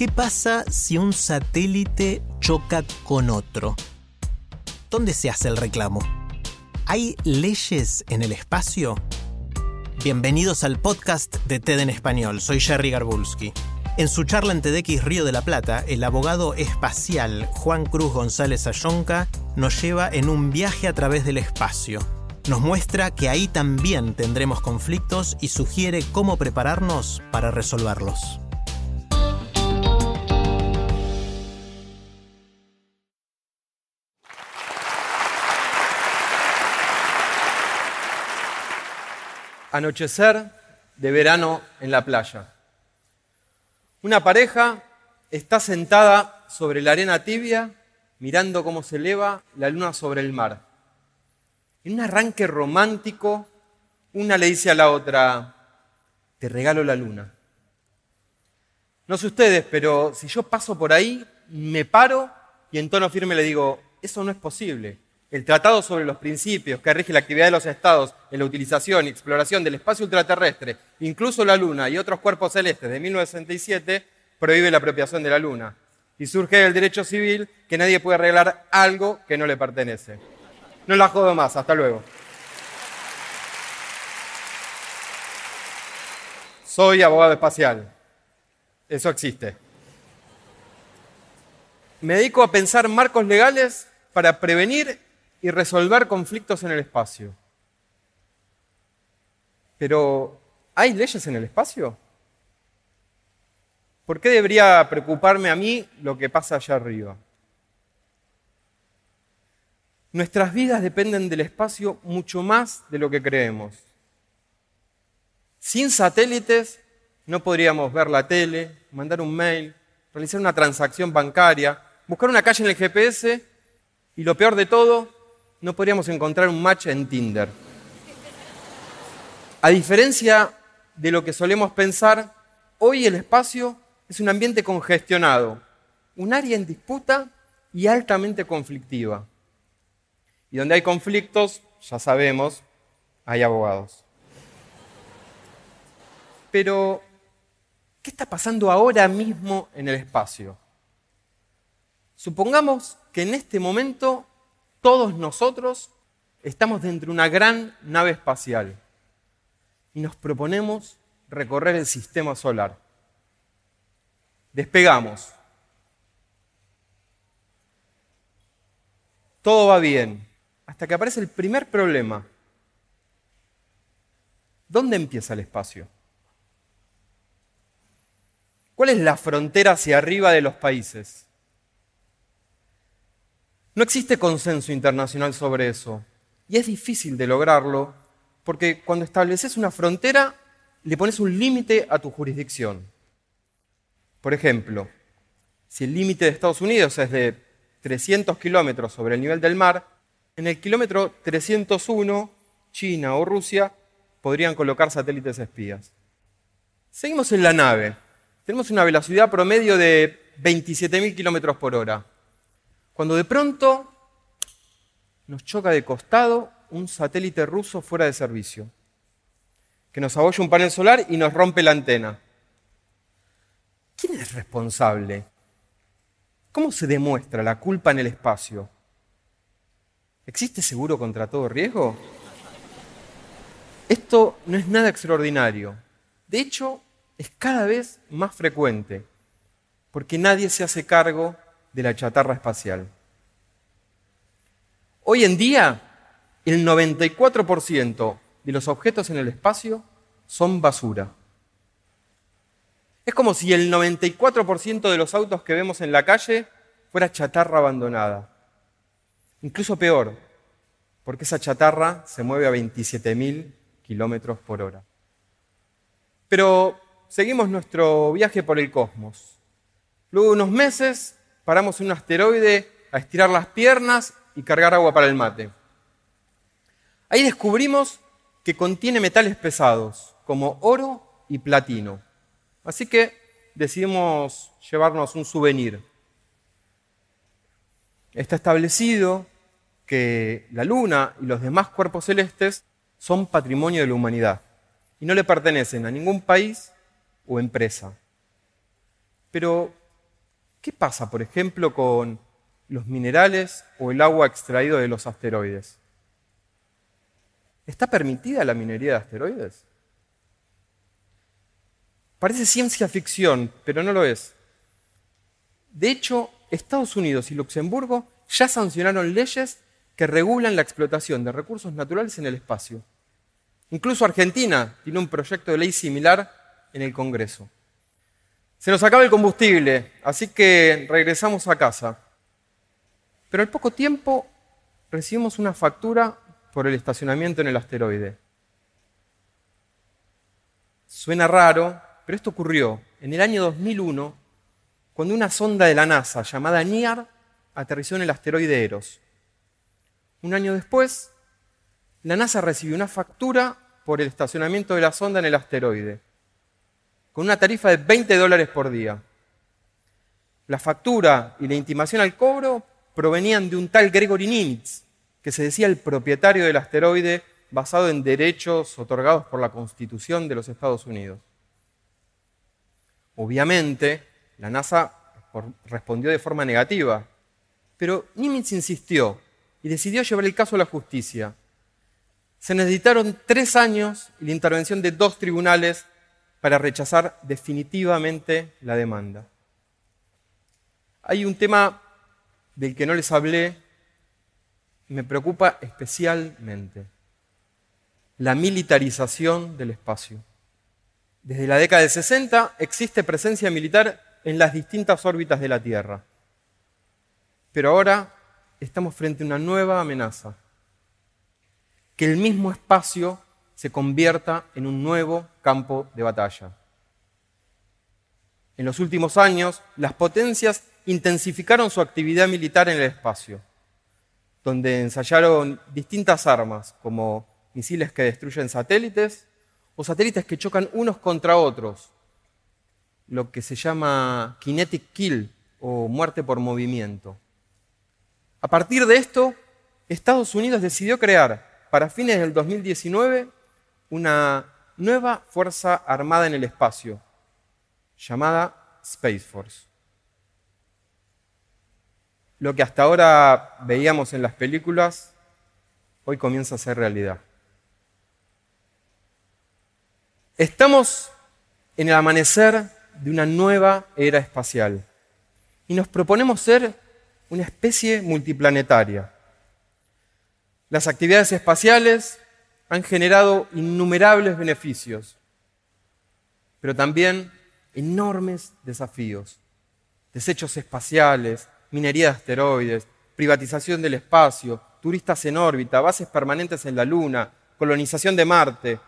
¿Qué pasa si un satélite choca con otro? ¿Dónde se hace el reclamo? ¿Hay leyes en el espacio? Bienvenidos al podcast de TED en Español. Soy Jerry Garbulski. En su charla en TEDx Río de la Plata, el abogado espacial Juan Cruz González Ayonca nos lleva en un viaje a través del espacio. Nos muestra que ahí también tendremos conflictos y sugiere cómo prepararnos para resolverlos. Anochecer de verano en la playa. Una pareja está sentada sobre la arena tibia mirando cómo se eleva la luna sobre el mar. En un arranque romántico, una le dice a la otra, te regalo la luna. No sé ustedes, pero si yo paso por ahí, me paro y en tono firme le digo, eso no es posible. El Tratado sobre los Principios que rige la actividad de los estados en la utilización y exploración del espacio ultraterrestre, incluso la Luna y otros cuerpos celestes de 1967, prohíbe la apropiación de la Luna. Y surge del derecho civil que nadie puede arreglar algo que no le pertenece. No la jodo más, hasta luego. Soy abogado espacial. Eso existe. Me dedico a pensar marcos legales para prevenir y resolver conflictos en el espacio. Pero, ¿hay leyes en el espacio? ¿Por qué debería preocuparme a mí lo que pasa allá arriba? Nuestras vidas dependen del espacio mucho más de lo que creemos. Sin satélites no podríamos ver la tele, mandar un mail, realizar una transacción bancaria, buscar una calle en el GPS y lo peor de todo, no podríamos encontrar un match en Tinder. A diferencia de lo que solemos pensar, hoy el espacio es un ambiente congestionado, un área en disputa y altamente conflictiva. Y donde hay conflictos, ya sabemos, hay abogados. Pero, ¿qué está pasando ahora mismo en el espacio? Supongamos que en este momento todos nosotros estamos dentro de una gran nave espacial y nos proponemos recorrer el sistema solar. Despegamos. Todo va bien, hasta que aparece el primer problema. ¿Dónde empieza el espacio? ¿Cuál es la frontera hacia arriba de los países? No existe consenso internacional sobre eso. Y es difícil de lograrlo porque cuando estableces una frontera le pones un límite a tu jurisdicción. Por ejemplo, si el límite de Estados Unidos es de 300 kilómetros sobre el nivel del mar, en el kilómetro 301 China o Rusia podrían colocar satélites espías. Seguimos en la nave. Tenemos una velocidad promedio de 27.000 kilómetros por hora. Cuando de pronto nos choca de costado un satélite ruso fuera de servicio, que nos abolla un panel solar y nos rompe la antena. ¿Quién es responsable? ¿Cómo se demuestra la culpa en el espacio? ¿Existe seguro contra todo riesgo? Esto no es nada extraordinario. De hecho, es cada vez más frecuente, porque nadie se hace cargo de la chatarra espacial. Hoy en día, el 94% de los objetos en el espacio son basura. Es como si el 94% de los autos que vemos en la calle fuera chatarra abandonada. Incluso peor, porque esa chatarra se mueve a 27.000 kilómetros por hora. Pero seguimos nuestro viaje por el cosmos. Luego de unos meses paramos en un asteroide a estirar las piernas y cargar agua para el mate. Ahí descubrimos que contiene metales pesados como oro y platino. Así que decidimos llevarnos un souvenir. Está establecido que la Luna y los demás cuerpos celestes son patrimonio de la humanidad y no le pertenecen a ningún país o empresa. Pero, ¿qué pasa, por ejemplo, con los minerales o el agua extraído de los asteroides? ¿Está permitida la minería de asteroides? Parece ciencia ficción, pero no lo es. De hecho, Estados Unidos y Luxemburgo ya sancionaron leyes que regulan la explotación de recursos naturales en el espacio. Incluso Argentina tiene un proyecto de ley similar en el Congreso. Se nos acaba el combustible, así que regresamos a casa. Pero al poco tiempo recibimos una factura por el estacionamiento en el asteroide. Suena raro, pero esto ocurrió en el año 2001, cuando una sonda de la NASA llamada NIAR aterrizó en el asteroide Eros. Un año después, la NASA recibió una factura por el estacionamiento de la sonda en el asteroide, con una tarifa de 20 dólares por día. La factura y la intimación al cobro provenían de un tal Gregory Nimitz, que se decía el propietario del asteroide basado en derechos otorgados por la Constitución de los Estados Unidos. Obviamente, la NASA respondió de forma negativa, pero Nimitz insistió y decidió llevar el caso a la justicia. Se necesitaron tres años y la intervención de dos tribunales para rechazar definitivamente la demanda. Hay un tema del que no les hablé me preocupa especialmente la militarización del espacio. Desde la década del 60 existe presencia militar en las distintas órbitas de la Tierra. Pero ahora estamos frente a una nueva amenaza. Que el mismo espacio se convierta en un nuevo campo de batalla. En los últimos años, las potencias intensificaron su actividad militar en el espacio donde ensayaron distintas armas, como misiles que destruyen satélites o satélites que chocan unos contra otros, lo que se llama kinetic kill o muerte por movimiento. A partir de esto, Estados Unidos decidió crear, para fines del 2019, una nueva fuerza armada en el espacio, llamada Space Force lo que hasta ahora veíamos en las películas, hoy comienza a ser realidad. Estamos en el amanecer de una nueva era espacial y nos proponemos ser una especie multiplanetaria. Las actividades espaciales han generado innumerables beneficios, pero también enormes desafíos. Desechos espaciales, minería de asteroides, privatización del espacio, turistas en órbita, bases permanentes en la Luna, colonización de Marte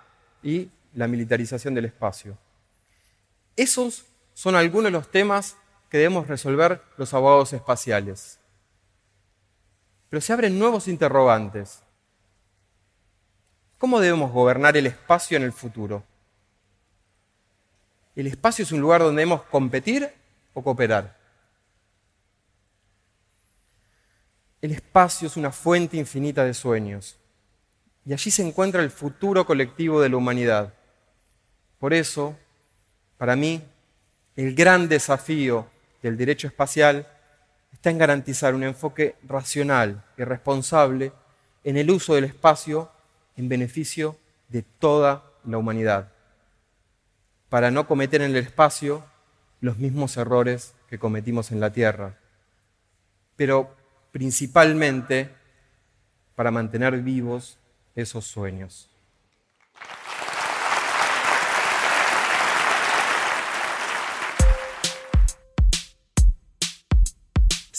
y la militarización del espacio. Esos son algunos de los temas que debemos resolver los abogados espaciales. Pero se abren nuevos interrogantes. ¿Cómo debemos gobernar el espacio en el futuro? ¿El espacio es un lugar donde debemos competir o cooperar? El espacio es una fuente infinita de sueños y allí se encuentra el futuro colectivo de la humanidad. Por eso, para mí, el gran desafío del derecho espacial está en garantizar un enfoque racional y responsable en el uso del espacio en beneficio de toda la humanidad, para no cometer en el espacio los mismos errores que cometimos en la Tierra. Pero principalmente para mantener vivos esos sueños.